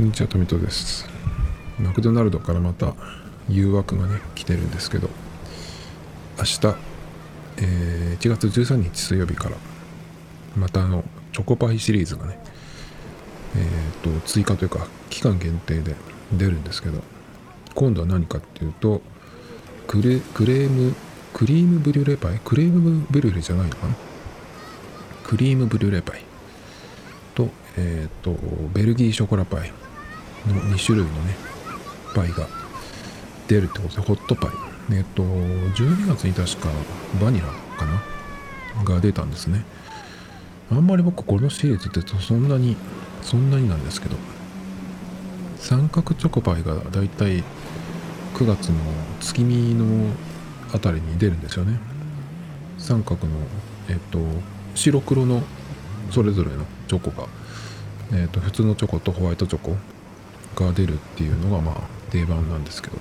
こんにちは、富戸です。マクドナルドからまた誘惑がね、来てるんですけど、明日、えー1月13日水曜日から、またあの、チョコパイシリーズがね、えーと、追加というか、期間限定で出るんですけど、今度は何かっていうと、クレクレーム、クリームブリュレパイ？クレームブリュレじゃないのかな？クリームブリュレパイと、えっ、と、ベルギーショコラパイ。の2種類のね、パイが出るってことで、ホットパイ。えっ、と、12月に確かバニラかな？が出たんですね。あんまり僕このシリーズってそんなに、そんなになんですけど、三角チョコパイがだいたい9月の月見のあたりに出るんですよね。三角の、えっ、と、白黒のそれぞれのチョコが、えー、と普通のチョコとホワイトチョコが出るっていうのがまあ定番なんですけど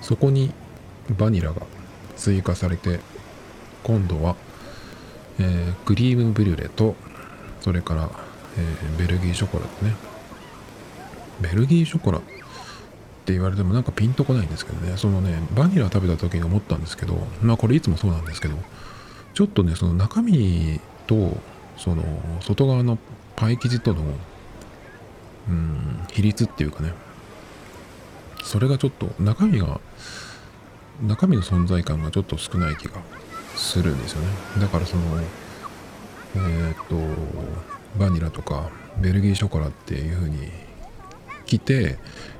そこにバニラが追加されて今度は、えークリームブリュレとそれから、えーベルギーショコラとね。ベルギーショコラって言われてもなんかピンとこないんですけどね。そのねバニラ食べた時に思ったんですけどまあこれいつもそうなんですけどちょっとねその中身とその外側のパイ生地とのうん比率っていうかね。それがちょっと中身が中身の存在感がちょっと少ない気がするんですよね。だからそのえーっとバニラとかベルギーショコラっていう風に来て、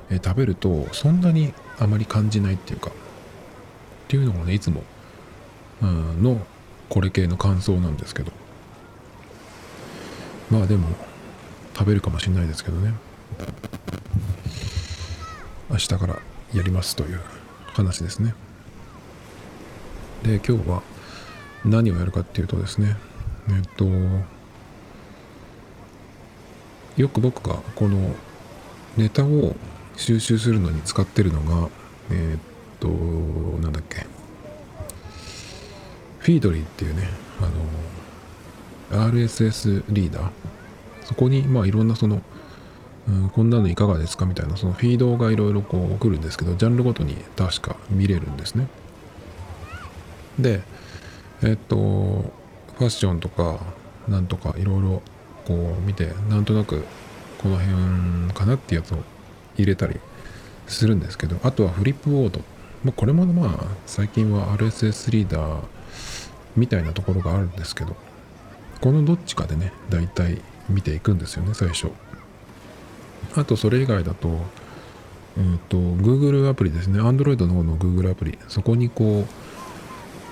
えー食べるとそんなにあまり感じないっていうかっていうのがねいつも、うん、のこれ系の感想なんですけど。まあでも食べるかもしれないですけどね。明日からやりますという話ですね。で今日は何をやるかっていうとですね。えっとよく僕がこのネタを収集するのに使ってるのがえっとなんだっけ。フィードリーっていうねあの RSS リーダー。そこにまあいろんなその、うん、こんなのいかがですかみたいなそのフィードがいろいろこう送るんですけどジャンルごとに確か見れるんですね。でえっとファッションとかなんとかいろいろこう見てなんとなくこの辺かなってやつを入れたりするんですけどあとはフリップボード、まあ、これもまあ最近は RSS リーダーみたいなところがあるんですけどこのどっちかでね大体見ていくんですよね最初。あとそれ以外だとうんと Google アプリですね。Android の方の Google アプリ。そこにこ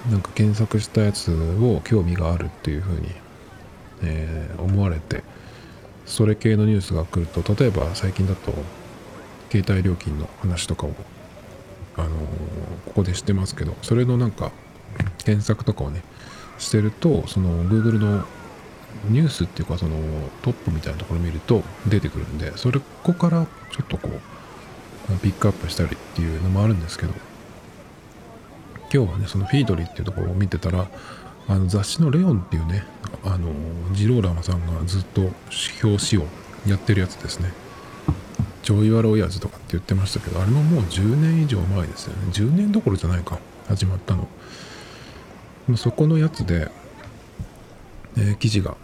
うなんか検索したやつを興味があるっていうふうに、えー思われてそれ系のニュースが来ると例えば最近だと携帯料金の話とかをあのーここでしてますけどそれのなんか検索とかをねしてるとその Google のニュースっていうかそのトップみたいなところ見ると出てくるんでそれこからちょっとこうピックアップしたりっていうのもあるんですけど今日はねそのフィードリーっていうところを見てたらあの雑誌の「レオン」っていうねあのジローラマさんがずっと表紙をやってるやつですね「ちょいわら親父」とかって言ってましたけどあれももう10年以上前ですよね。10年どころじゃないか。始まったの。そこのやつで、えー記事が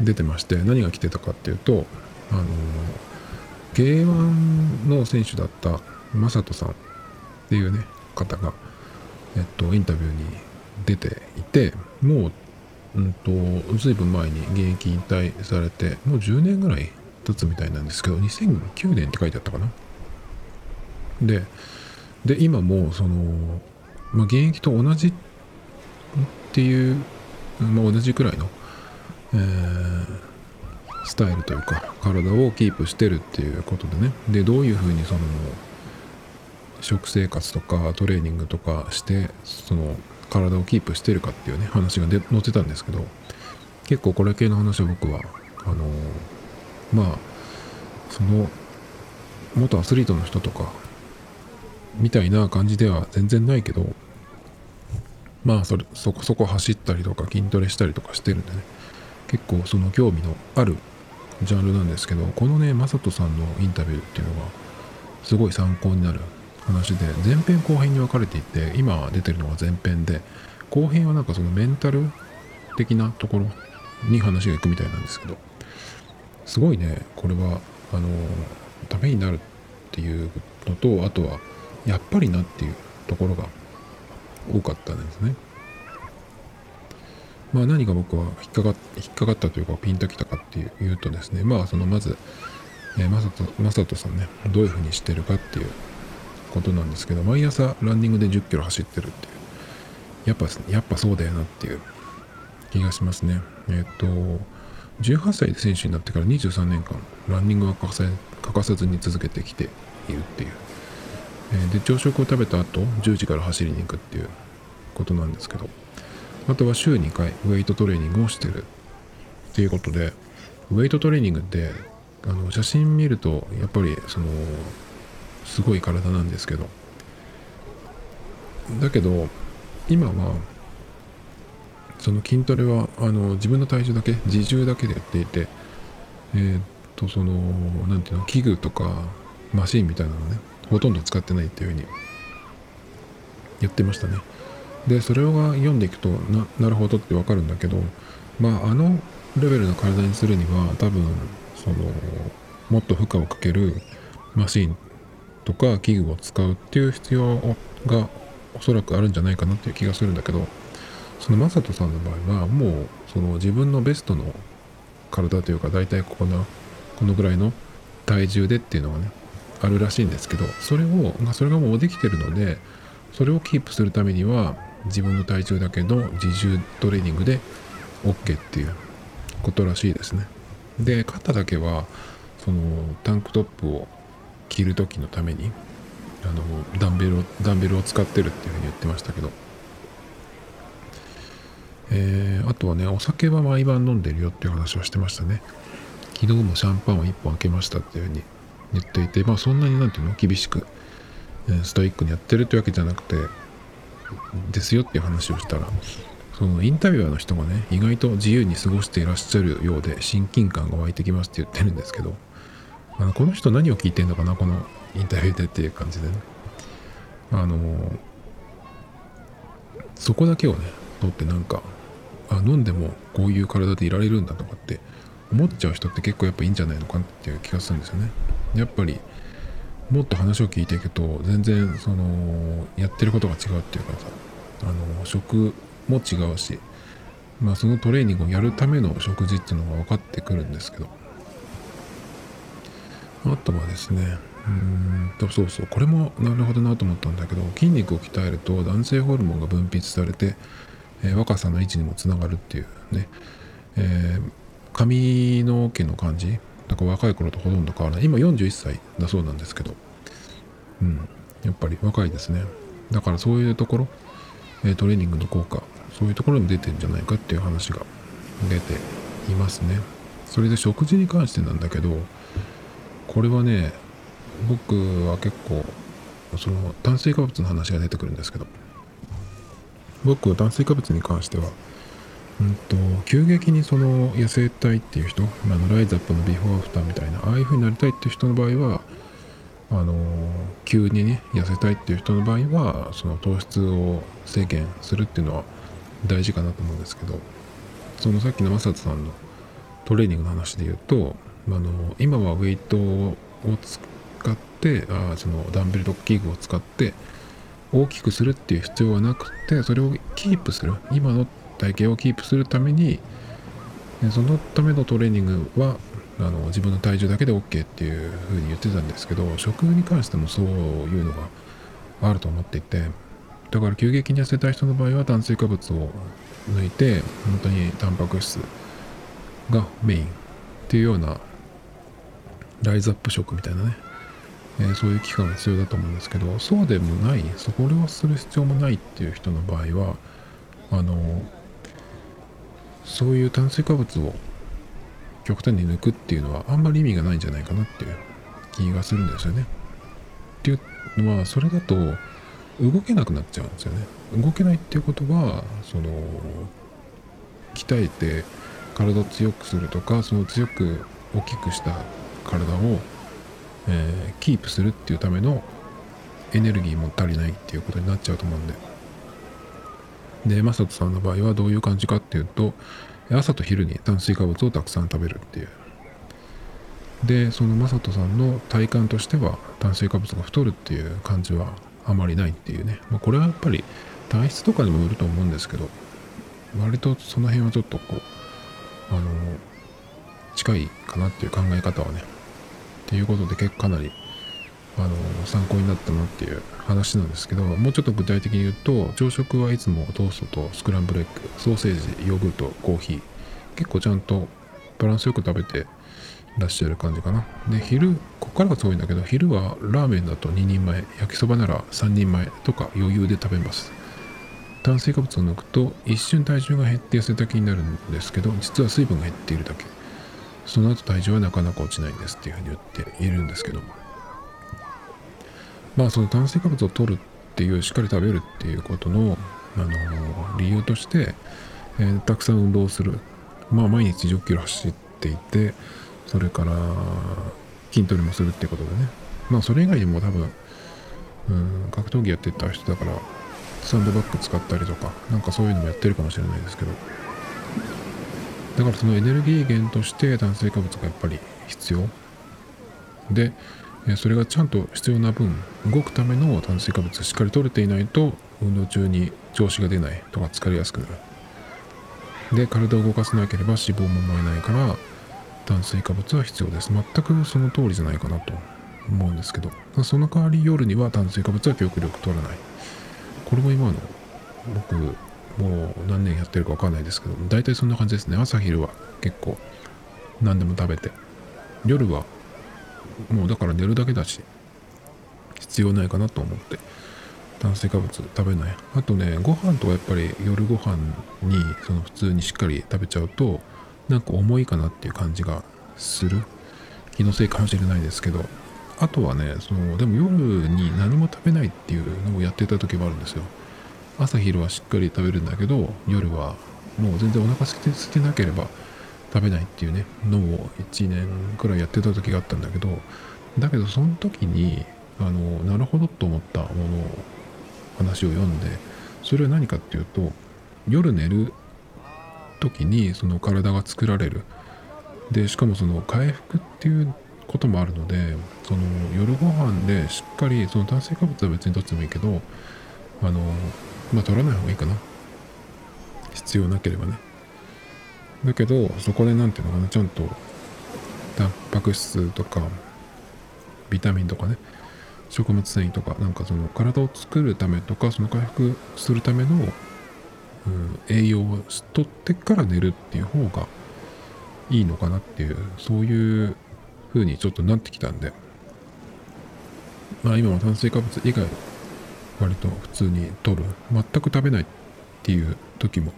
出てまして何が来てたかっていうとあの K1 の選手だった正人さんっていうね方が、えっと、インタビューに出ていてもう、うん、とずいぶん前に現役引退されてもう10年ぐらい経つみたいなんですけど2009年って書いてあったかな。でで今もその、まあ、現役と同じっていう、まあ、同じくらいの、えースタイルというか体をキープしてるっていうことでね。でどういうふうにその食生活とかトレーニングとかしてその体をキープしてるかっていうね話がで載ってたんですけど結構これ系の話を僕はあのまあその元アスリートの人とかみたいな感じでは全然ないけどまあそれそこそこ走ったりとか筋トレしたりとかしてるんでね。結構その興味のあるジャンルなんですけどこのね雅人さんのインタビューっていうのがすごい参考になる話で前編後編に分かれていて今出てるのが前編で後編はなんかそのメンタル的なところに話がいくみたいなんですけどすごいねこれはあのためになるっていうのとあとはやっぱりなっていうところが多かったんですね。まあ何が僕は引っかか引っかかったというかピンときたかっていうとですねまあそのまず、えー、マサトマサトさんねどういうふうにしてるかっていうことなんですけど毎朝ランニングで10キロ走ってるっていうやっぱやっぱそうだよなっていう気がしますね。えっ、と18歳で選手になってから23年間ランニングは欠かさ欠かさずに続けてきているっていう、えー、で朝食を食べた後10時から走りに行くっていうことなんですけど。あとは週2回ウェイトトレーニングをしてる。っていうことでウェイトトレーニングってあの写真見るとやっぱりそのすごい体なんですけど。だけど今はその筋トレはあの自分の体重だけ自重だけでやっていてえ、っとその何ていうの器具とかマシンみたいなのねほとんど使ってないっていうふうにやってましたね。でそれを読んでいくとななるほどってわかるんだけどまああのレベルの体にするには多分そのもっと負荷をかけるマシンとか器具を使うっていう必要がおそらくあるんじゃないかなっていう気がするんだけどその正人さんの場合はもうその自分のベストの体というか大体ここのこのぐらいの体重でっていうのがねあるらしいんですけどそれを、ま、それがもうできてるのでそれをキープするためには自分の体重だけの自重トレーニングで OK っていうことらしいですね。で肩だけはそのタンクトップを着る時のためにあのダンベルをダンベルを使ってるっていうふうに言ってましたけど。えー、あとはねお酒は毎晩飲んでるよっていう話をしてましたね。昨日もシャンパンを1本開けましたっていうふうに言っていてまあそんなになんていうの厳しく、ストイックにやってるってわけじゃなくてですよっていう話をしたらそのインタビュアーの人がね意外と自由に過ごしていらっしゃるようで親近感が湧いてきますって言ってるんですけどあのこの人何を聞いてんのかなこのインタビューでっていう感じでね。あのそこだけをね取ってなんかあ飲んでもこういう体でいられるんだとかって思っちゃう人って結構やっぱいいんじゃないのかなっていう気がするんですよね。やっぱりもっと話を聞いていくと全然そのやってることが違うっていうかさあの食も違うしまあそのトレーニングをやるための食事っていうのが分かってくるんですけど。あとはですねうんとそうそうこれもなるほどなと思ったんだけど筋肉を鍛えると男性ホルモンが分泌されて、えー、若さの維持にもつながるっていうね、えー、髪の毛の感じだから若い頃とほとんど変わらない。今41歳だそうなんですけど。うん。やっぱり若いですね。だからそういうところ、トレーニングの効果そういうところに出てんじゃないかっていう話が出ていますね。それで食事に関してなんだけどこれはね僕は結構その炭水化物の話が出てくるんですけど。僕は炭水化物に関してはうんと急激にその痩せたいっていう人、あ、のライズアップのビフォーアフターみたいなああいう風になりたいっていう人の場合はあの急にね痩せたいっていう人の場合はその糖質を制限するっていうのは大事かなと思うんですけどそのさっきの正人さんのトレーニングの話で言うとあの今はウェイトを使ってあそのダンベルと器具を使って大きくするっていう必要はなくてそれをキープする。今の体型をキープするためにそのためのトレーニングはあの自分の体重だけで OK っていうふうに言ってたんですけど食に関してもそういうのがあると思っていてだから急激に痩せたい人の場合は炭水化物を抜いて本当にタンパク質がメインっていうようなライズアップ食みたいなね、えー、そういう期間が必要だと思うんですけどそうでもないそこをする必要もないっていう人の場合はあのそういう炭水化物を極端に抜くっていうのはあんまり意味がないんじゃないかなっていう気がするんですよね。っていうのはそれだと動けなくなっちゃうんですよね。動けないっていうことはその鍛えて体を強くするとかその強く大きくした体を、えー、キープするっていうためのエネルギーも足りないっていうことになっちゃうと思うんででマサトさんの場合はどういう感じかっていうと朝と昼に炭水化物をたくさん食べるっていう。でそのマサトさんの体感としては炭水化物が太るっていう感じはあまりないっていうね、まあ、これはやっぱり体質とかにもよると思うんですけど割とその辺はちょっとこうあの近いかなっていう考え方はね。っていうことで結構かなりあの参考になったなっていう話なんですけどもうちょっと具体的に言うと朝食はいつもトーストとスクランブルエッグソーセージヨーグルトコーヒー結構ちゃんとバランスよく食べてらっしゃる感じかな。で昼ここからがすごいんだけど昼はラーメンだと2人前焼きそばなら3人前とか余裕で食べます。炭水化物を抜くと一瞬体重が減って痩せた気になるんですけど実は水分が減っているだけ。その後体重はなかなか落ちないんですっていうふうに言っているんですけども。まあその炭水化物を取るっていうしっかり食べるっていうことの、あの理由として、えー、たくさん運動する。まあ毎日1 0キロ走っていてそれから筋トレもするっていうことでね。まあそれ以外にも多分うん格闘技やってた人だからサンドバッグ使ったりとかなんかそういうのもやってるかもしれないですけど。だからそのエネルギー源として炭水化物がやっぱり必要。でそれがちゃんと必要な分動くための炭水化物しっかり取れていないと運動中に調子が出ないとか疲れやすくなる。で体を動かさなければ脂肪も燃えないから炭水化物は必要です。全くその通りじゃないかなと思うんですけど。その代わり夜には炭水化物は極力取らない。これも今の僕もう何年やってるか分かんないですけど大体そんな感じですね。朝昼は結構何でも食べて夜はもうだから寝るだけだし必要ないかなと思って炭水化物食べない。あとねご飯とかやっぱり夜ご飯にその普通にしっかり食べちゃうとなんか重いかなっていう感じがする。気のせいかもしれないですけど。あとはねそのでも夜に何も食べないっていうのをやってた時もあるんですよ。朝昼はしっかり食べるんだけど夜はもう全然お腹空いてなければ食べないっていうねのを1年くらいやってた時があったんだけどだけどその時にあのなるほどと思ったものを話を読んでそれは何かっていうと夜寝る時にその体が作られる。でしかもその回復っていうこともあるのでその夜ご飯でしっかりその炭水化物は別にどっちでもいいけどあのまあ取らない方がいいかな。必要なければね。だけどそこで何ていうのかなちゃんとタンパク質とかビタミンとかね食物繊維とかなんかその体を作るためとかその回復するための、うん、栄養をとってから寝るっていう方がいいのかなっていうそういう風にちょっとなってきたんで。まあ今は炭水化物以外割と普通に取る。全く食べないっていう時も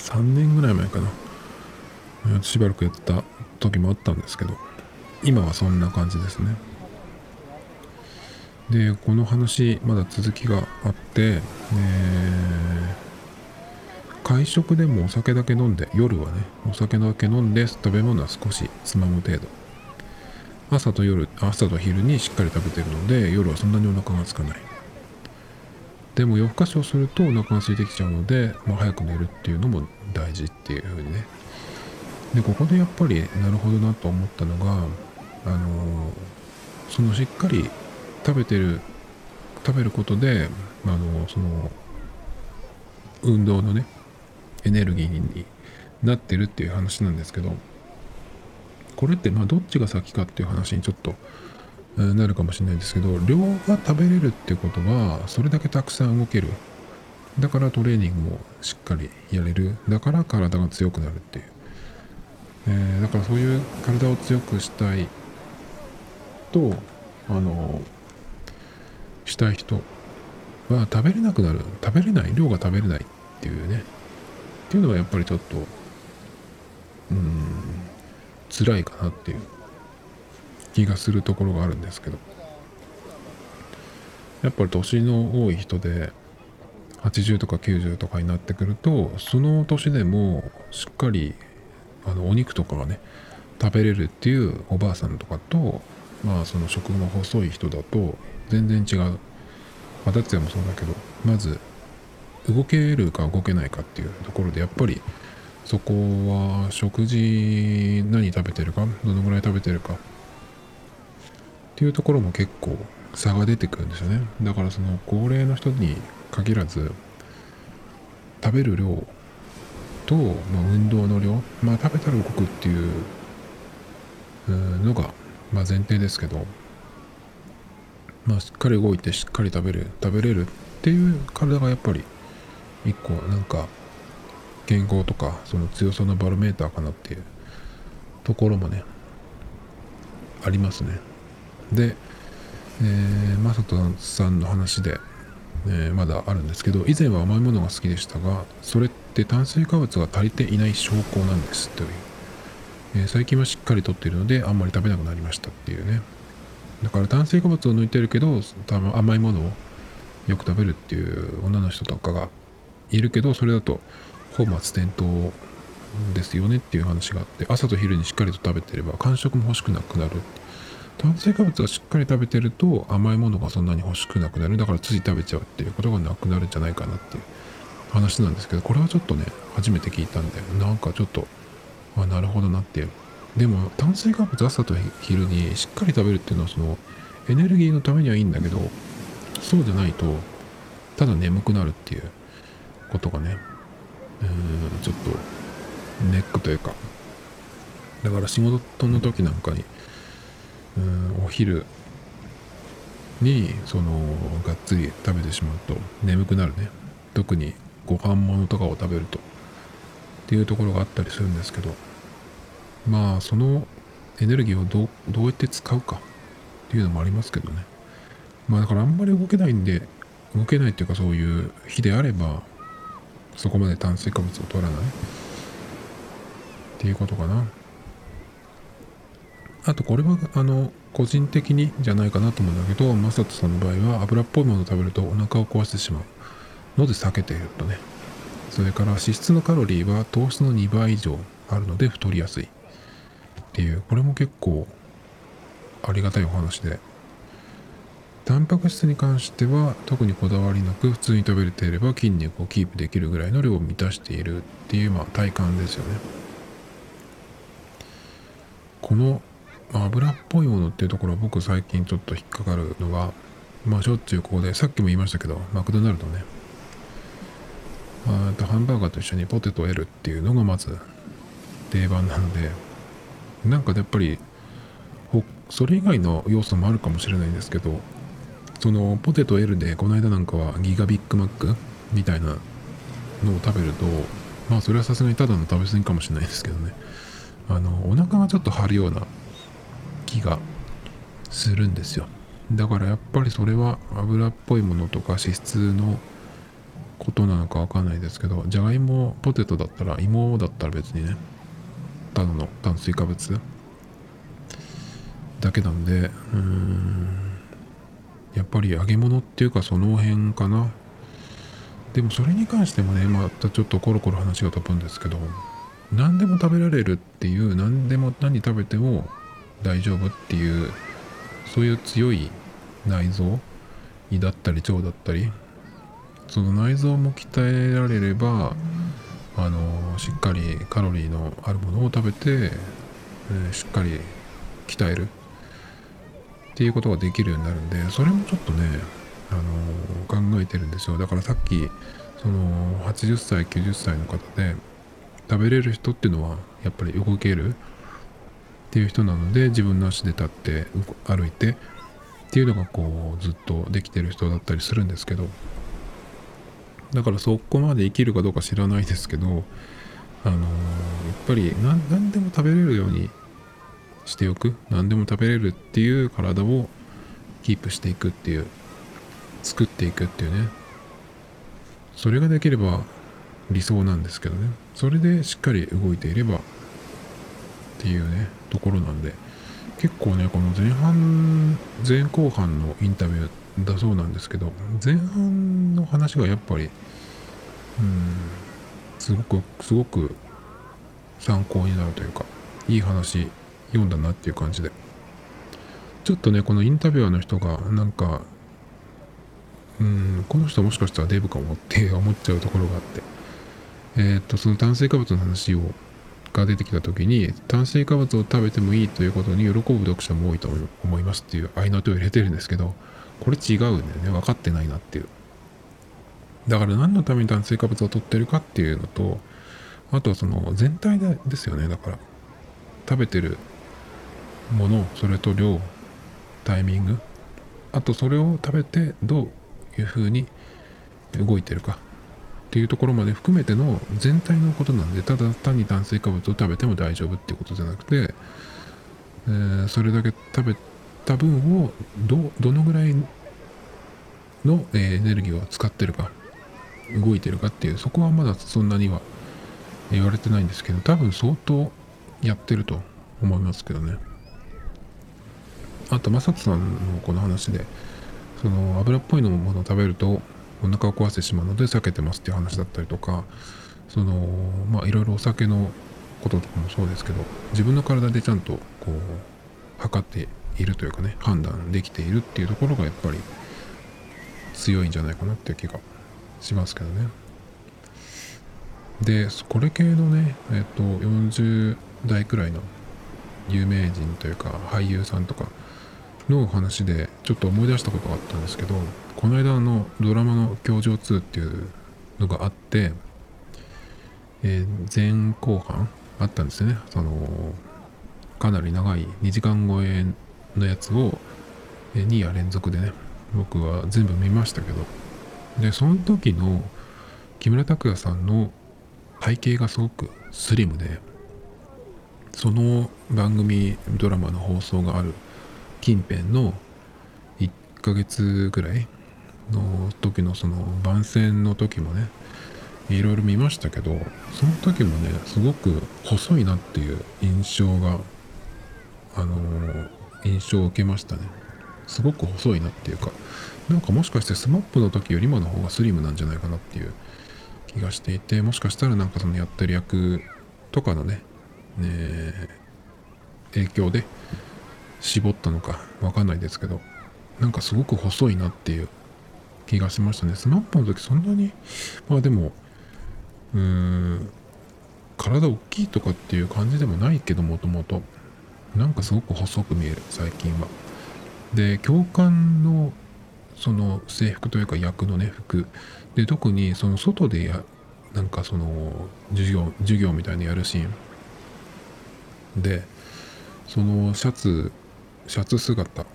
3年ぐらい前かな。しばらくやった時もあったんですけど今はそんな感じですね。でこの話まだ続きがあって、会食でもお酒だけ飲んで夜はねお酒だけ飲んで食べ物は少しつまむ程度。朝と夜朝と昼にしっかり食べてるので夜はそんなにお腹が空かない。でも夜更かしをするとお腹が空いてきちゃうので、まあ、早く寝るっていうのも大事っていう風にね。でここでやっぱりなるほどなと思ったのがあのそのしっかり食べてる食べることであのその運動のねエネルギーになってるっていう話なんですけどこれってまあどっちが先かっていう話にちょっとなるかもしれないですけど量が食べれるってことはそれだけたくさん動ける。だからトレーニングもしっかりやれる。だから体が強くなるっていう、えー、だからそういう体を強くしたいとあのしたい人は食べれなくなる。食べれない。量が食べれないっていうね。っていうのはやっぱりちょっとうん辛いかなっていう。気がするところがあるんですけど。やっぱり年の多い人で80とか90とかになってくるとその年でもしっかりあのお肉とかがね食べれるっていうおばあさんとかとまあその食の細い人だと全然違う。まあ達也もそうだけどまず動けるか動けないかっていうところでやっぱりそこは食事何食べてるかどのぐらい食べてるかていうところも結構差が出てくるんですよね。だからその高齢の人に限らず食べる量と、まあ、運動の量まあ食べたら動くっていうのが、まあ、前提ですけどまあしっかり動いてしっかり食べる食べれるっていう体がやっぱり一個なんか健康とかその強さのバロメーターかなっていうところもねありますね。で、えー、マサトさんの話で、えー、まだあるんですけど以前は甘いものが好きでしたがそれって炭水化物が足りていない証拠なんですという、えー、最近はしっかりとっているのであんまり食べなくなりましたっていうね。だから炭水化物を抜いてるけど多分甘いものをよく食べるっていう女の人とかがいるけどそれだと本末転倒ですよねっていう話があって朝と昼にしっかりと食べてれば間食も欲しくなくなる炭水化物はしっかり食べてると甘いものがそんなに欲しくなくなる。だからつい食べちゃうっていうことがなくなるんじゃないかなっていう。話なんですけどこれはちょっとね初めて聞いたんでなんかちょっとあなるほどなってでも炭水化物朝と昼にしっかり食べるっていうのはそのエネルギーのためにはいいんだけどそうじゃないとただ眠くなるっていうことがねうんちょっとネックというか。だから仕事の時なんかにお昼にそのがっつり食べてしまうと眠くなるね。特にご飯物とかを食べると。っていうところがあったりするんですけど。まあそのエネルギーをどどうやって使うか。っていうのもありますけどね。まあだからあんまり動けないんで動けないっていうかそういう日であればそこまで炭水化物を取らない。っていうことかな。あとこれはあの個人的にじゃないかなと思うんだけどマサトさんの場合は油っぽいものを食べるとお腹を壊してしまう。ので避けているとね。それから脂質のカロリーは糖質の2倍以上あるので太りやすい。っていう。これも結構ありがたいお話で。タンパク質に関しては特にこだわりなく普通に食べれていれば筋肉をキープできるぐらいの量を満たしているっていうまあ体感ですよね。この油っぽいものっていうところは僕最近ちょっと引っかかるのはまあしょっちゅうここでさっきも言いましたけどマクドナルドね。あとハンバーガーと一緒にポテトを得るっていうのがまず定番なのでなんかやっぱりそれ以外の要素もあるかもしれないんですけどそのポテト L でこの間なんかはギガビッグマックみたいなのを食べるとまあそれはさすがにただの食べ過ぎかもしれないですけどね。あのお腹がちょっと張るような気がするんですよ。だからやっぱりそれは油っぽいものとか脂質のことなのかわかんないですけどじゃがいもポテトだったら芋だったら別にねただの炭水化物だけなんでうんやっぱり揚げ物っていうかその辺かな。でもそれに関してもねまたちょっとコロコロ話が飛ぶんですけど何でも食べられるっていう何でも何食べても大丈夫っていうそういう強い内臓胃だったり腸だったりその内臓も鍛えられればあのしっかりカロリーのあるものを食べて、え、しっかり鍛える。っていうことができるようになるんでそれもちょっとね、あの、考えてるんですよ。だからさっきその80歳90歳の方で食べれる人っていうのはやっぱり動ける。っていう人なので自分の足で立って歩いてっていうのがこうずっとできてる人だったりするんですけど。だからそこまで生きるかどうか知らないですけどあのー、やっぱり何でも食べれるようにしておく何でも食べれるっていう体をキープしていくっていう作っていくっていうね。それができれば理想なんですけどね。それでしっかり動いていればっていうねところなんで結構ねこの前半前後半のインタビューだそうなんですけど前半の話がやっぱりうんすごくすごく参考になるというかいい話読んだなっていう感じで。ちょっとねこのインタビュアーの人がなんかうんこの人もしかしたらデブかもって思っちゃうところがあってえー、っとその炭水化物の話をが出てきた時に炭水化物を食べてもいいということに喜ぶ読者も多いと思いますっていう合いの手を入れてるんですけどこれ違うんだよね。分かってないなっていう。だから何のために炭水化物を取ってるかっていうのとあとはその全体でですよね。だから食べてるものそれと量タイミングあとそれを食べてどういうふうに動いてるか。っていうところまで含めての全体のことなんでただ単に炭水化物を食べても大丈夫っていうことじゃなくて、えー、それだけ食べた分をどどのぐらいの、えー、エネルギーを使ってるか動いてるかっていうそこはまだそんなには言われてないんですけど多分相当やってると思いますけどね。あと正人さんのこの話でその油っぽいのものを食べるとお腹を壊してしまうので避けてますっていう話だったりとかそのまあいろいろお酒のこととかもそうですけど自分の体でちゃんとこう測っているというかね判断できているっていうところがやっぱり強いんじゃないかなっていう気がしますけどね。でこれ系のねえっと40代くらいの有名人というか俳優さんとかの話でちょっと思い出したことがあったんですけどこの間のドラマの「教場2」っていうのがあって、えー、前後半あったんですよね。そのかなり長い2時間超えのやつを2夜連続でね僕は全部見ましたけど。でその時の木村拓哉さんの背景がすごくスリムでその番組ドラマの放送がある近辺の1ヶ月ぐらいの時のその番宣の時もねいろいろ見ましたけどその時もねすごく細いなっていう印象があの印象を受けましたね。すごく細いなっていうかなんかもしかして SMAP の時より今の方がスリムなんじゃないかなっていう気がしていてもしかしたらなんかそのやってる役とかのねね影響で絞ったのかわかんないですけどなんかすごく細いなっていう気がしましたね。SMAP の時そんなにまあでもうーん体大きいとかっていう感じでもないけどもともと。なんかすごく細く見える最近は。で教官のその制服というか役のね服。で特にその外でやなんかその授業授業みたいにやるシーン。でそのシャツシャツ姿。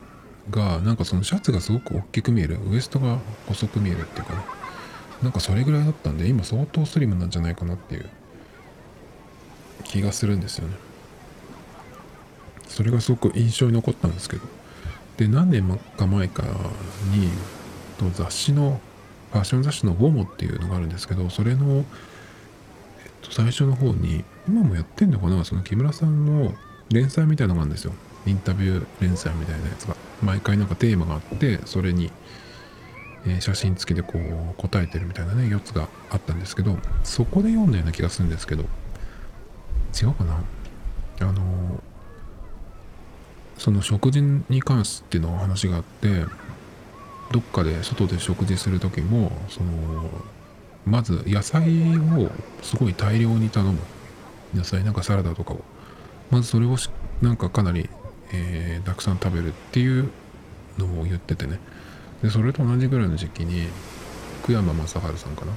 がなんかそのシャツがすごく大きく見える。ウエストが細く見えるっていうかね。なんかそれぐらいだったんで今相当スリムなんじゃないかなっていう気がするんですよね。それがすごく印象に残ったんですけど。で何年か前かにと雑誌のファッション雑誌の「ウォモ」っていうのがあるんですけどそれの、えっと、最初の方に今もやってんのかな？その木村さんの連載みたいのがあるんですよ。インタビュー連載みたいなやつが。毎回なんかテーマがあってそれに、え、写真付きでこう答えてるみたいなね4つがあったんですけどそこで読んだような気がするんですけど違うかな？あのその食事に関しての話があってどっかで外で食事する時もそのまず野菜をすごい大量に頼む。野菜なんかサラダとかを。まずそれをなんかかなりえー、たくさん食べるっていうのを言っててね。でそれと同じぐらいの時期に福山雅治さんかな。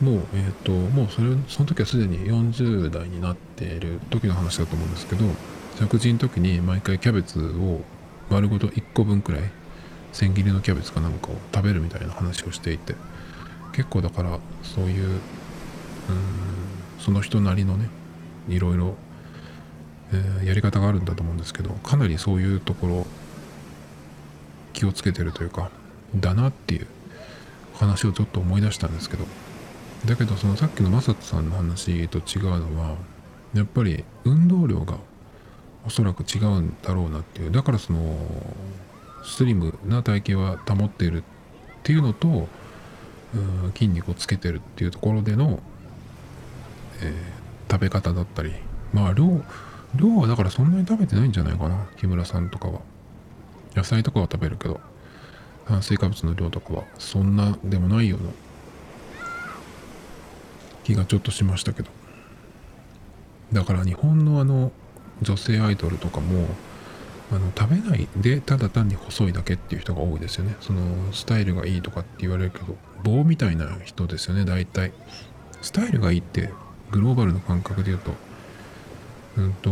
もうえっ、ー、ともうそれその時はすでに40代になっている時の話だと思うんですけど食事の時に毎回キャベツを丸ごと1個分くらい千切りのキャベツかなんかを食べるみたいな話をしていて結構だからそういううんその人なりのねいろいろえ、やり方があるんだと思うんですけどかなりそういうところ気をつけてるというかだなっていう話をちょっと思い出したんですけどだけどそのさっきのマサトさんの話と違うのはやっぱり運動量がおそらく違うんだろうなっていうだからそのスリムな体型は保っているっていうのと筋肉をつけてるっていうところでの、えー、食べ方だったりまあ量量はだからそんなに食べてないんじゃないかな。木村さんとかは。野菜とかは食べるけど。炭水化物の量とかはそんなでもないような気がちょっとしましたけど。だから日本のあの女性アイドルとかもあの食べないでただ単に細いだけっていう人が多いですよね。そのスタイルがいいとかって言われるけど棒みたいな人ですよね大体。スタイルがいいってグローバルの感覚で言うとうんと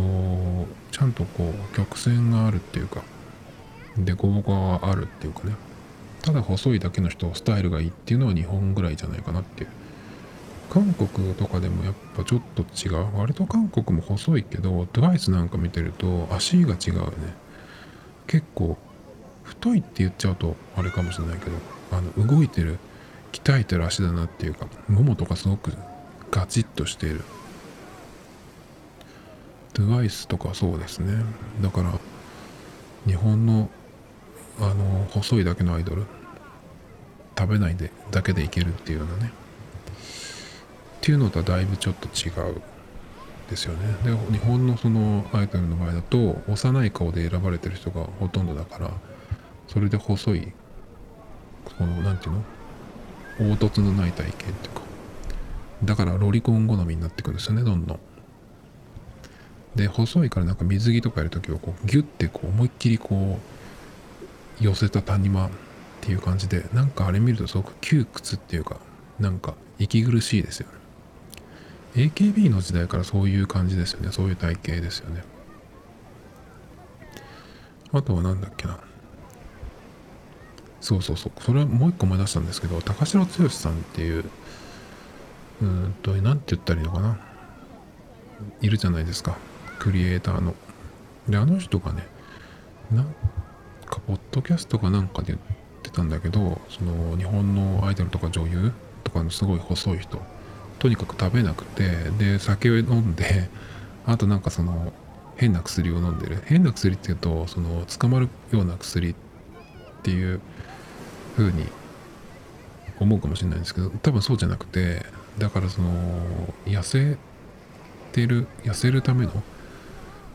ちゃんとこう曲線があるっていうかで合があるっていうかね。ただ細いだけの人スタイルがいいっていうのは日本ぐらいじゃないかなっていう。韓国とかでもやっぱちょっと違う。割と韓国も細いけど TWICE なんか見てると足が違うよね。結構太いって言っちゃうとあれかもしれないけどあの動いてる鍛えてる足だなっていうかももとかすごくガチッとしている。TWICE とかそうですね。だから日本のあの細いだけのアイドル食べないでだけでいけるっていうようなね。っていうのとはだいぶちょっと違うですよね。で日本のそのアイドルの場合だと幼い顔で選ばれてる人がほとんどだからそれで細いこの何て言うの？凹凸のない体型っていうか。だからロリコン好みになってくるんですよねどんどん。で細いからなんか水着とかやるときはこうギュッてこう思いっきりこう寄せた谷間っていう感じでなんかあれ見るとすごく窮屈っていうかなんか息苦しいですよね。AKB の時代からそういう感じですよね。そういう体型ですよね。あとは何だっけな。そうそうそう。それはもう一個思い出したんですけど高城剛さんっていううんと何て言ったらいいのかな。いるじゃないですか。クリエイターの。であの人がねなんかポッドキャストかなんかで言ってたんだけどその日本のアイドルとか女優とかのすごい細い人とにかく食べなくてで酒を飲んであとなんかその変な薬を飲んでる。変な薬っていうとその捕まるような薬っていう風に思うかもしれないんですけど多分そうじゃなくてだからその痩せてる痩せるための、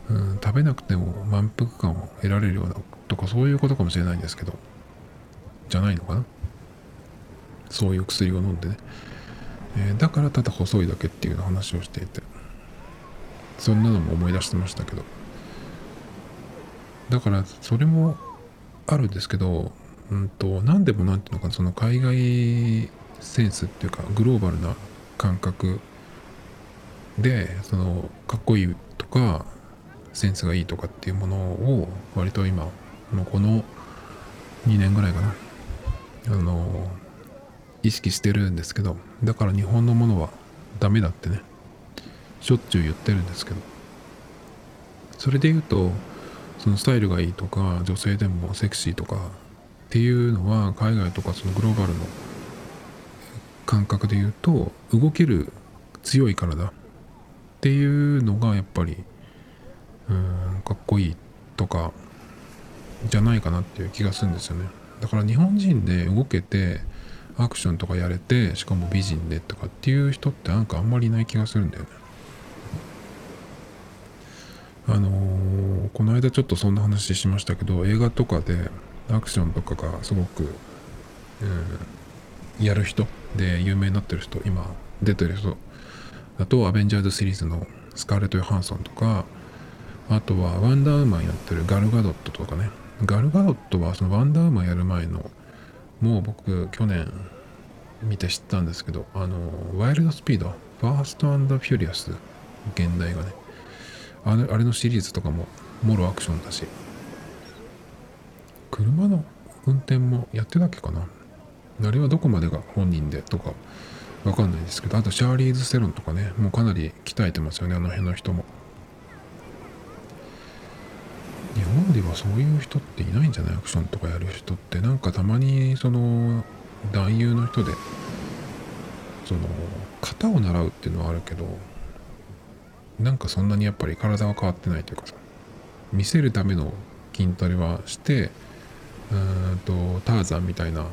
うん、食べなくても満腹感を得られるようなとかそういうことかもしれないんですけどじゃないのかな？そういう薬を飲んでね。えー、だからただ細いだけっていう話をしていて。そんなのも思い出してましたけど。だからそれもあるんですけどうんと何でも何ていうのかその海外センスっていうかグローバルな感覚でそのかっこいいとかセンスがいいとかっていうものを割と今もうこの2年ぐらいかな。あの意識してるんですけどだから日本のものはダメだってねしょっちゅう言ってるんですけど。それで言うとそのスタイルがいいとか女性でもセクシーとかっていうのは海外とかそのグローバルの感覚で言うと動ける強い体っていうのがやっぱりうんかっこいいとかじゃないかなっていう気がするんですよね。だから日本人で動けてアクションとかやれてしかも美人でとかっていう人ってなんかあんまりいない気がするんだよね。あのー、この間ちょっとそんな話しましたけど映画とかでアクションとかがすごく、うん、やる人で有名になってる人今出てる人だとアベンジャーズシリーズのスカーレット・ヨハンソンとかあとはワンダーウーマンやってるガルガドットとかね。ガルガドットはそのワンダーウーマンやる前のもう僕去年見て知ったんですけどあのワイルドスピード Fast Furious 原題がね。あれあれのシリーズとかももろアクションだし。車の運転もやってたっけかな。あれはどこまでが本人でとかわかんないですけどあとシャーリーズ・セロンとかねもうかなり鍛えてますよねあの辺の人も日本ではそういう人っていないんじゃない？アクションとかやる人って。なんかたまにその男優の人でその型を習うっていうのはあるけどなんかそんなにやっぱり体は変わってないというかさ見せるための筋トレはしてうんとターザンみたいな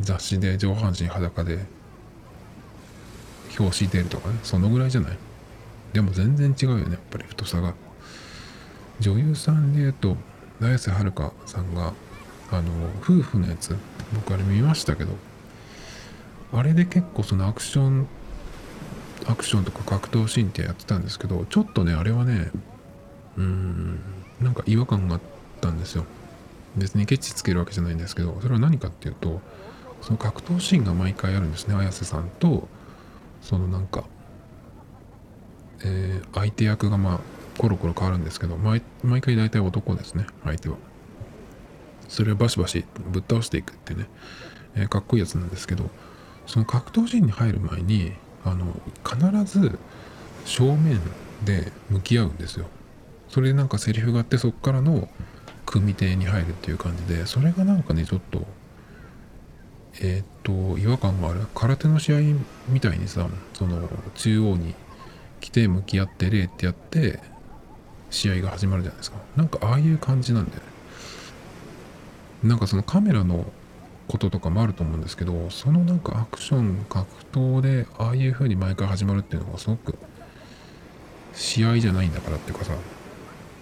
雑誌で上半身裸で表紙出るとかねそのぐらいじゃない？でも全然違うよねやっぱり太さが。女優さんでいうと綾瀬はるかさんがあの夫婦のやつ僕あれ見ましたけどあれで結構そのアクションアクションとか格闘シーンってやってたんですけどちょっとねあれはねうんなんか違和感があったんですよ。別にケチつけるわけじゃないんですけどそれは何かっていうとその格闘シーンが毎回あるんですね綾瀬さんとそのなんか、えー相手役がまあコロコロ変わるんですけど毎毎回大体男ですね相手は。それをバシバシぶっ倒していくってね、えーかっこいいやつなんですけどその格闘シーンに入る前にあの必ず正面で向き合うんですよ。それでなんかセリフがあってそこからの組手に入るっていう感じでそれがなんかねちょっとえーっと違和感がある。空手の試合みたいにさその中央に来て向き合って礼ってやって試合が始まるじゃないですか。なんかああいう感じなんだよね。なんかそのカメラのこととかもあると思うんですけどそのなんかアクション格闘でああいう風に毎回始まるっていうのがすごく試合じゃないんだからっていうかさ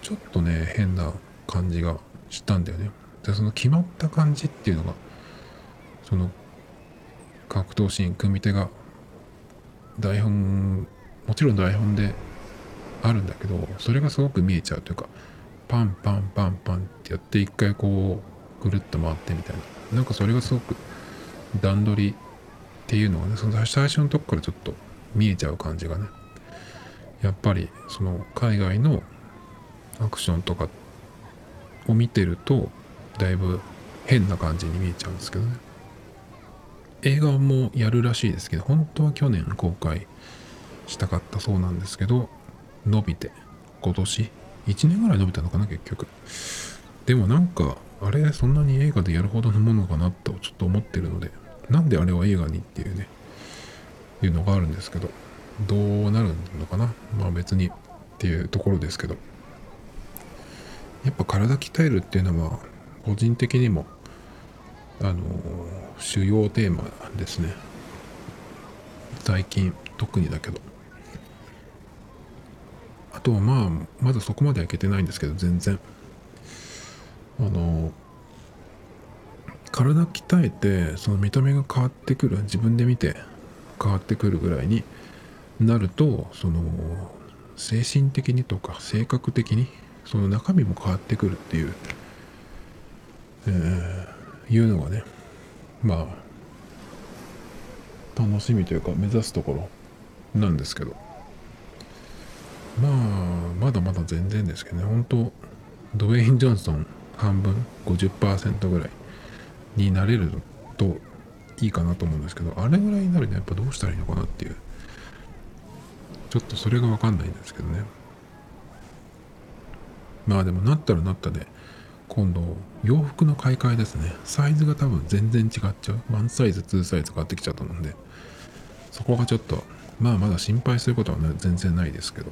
ちょっとね変な感じがしたんだよね。でその決まった感じっていうのがその格闘シーン組み手が台本もちろん台本であるんだけどそれがすごく見えちゃうというかパンパンパンパンってやって一回こうぐるっと回ってみたいな。なんかそれがすごく段取りっていうのがねその最初のとこからちょっと見えちゃう感じがねやっぱりその海外のアクションとかを見てるとだいぶ変な感じに見えちゃうんですけどね。映画もやるらしいですけど本当は去年公開したかったそうなんですけど伸びて今年？1年ぐらい伸びたのかな結局。でもなんかあれそんなに映画でやるほどのものかなとちょっと思ってるのでなんであれは映画にっていうねいうのがあるんですけどどうなるのかな？まあ別にっていうところですけど。やっぱ体鍛えるっていうのは個人的にもあの主要テーマですね。最近特にだけど。あとはまあまだそこまではいけてないんですけど全然。あの体鍛えてその見た目が変わってくる自分で見て変わってくるぐらいになるとその精神的にとか性格的にその中身も変わってくるっていう、えーいうのがねまあ楽しみというか目指すところなんですけど。まあまだまだ全然ですけどね。本当ドウェイン・ジョンソン半分50%ぐらいになれるといいかなと思うんですけどあれぐらいになるにはやっぱどうしたらいいのかなっていう。ちょっとそれが分かんないんですけどね。まあでもなったらなったで今度洋服の買い替えですね。サイズが多分全然違っちゃう。1サイズ2サイズ変わってきちゃったので。そこがちょっとまあまだ心配することは、全然ないですけど。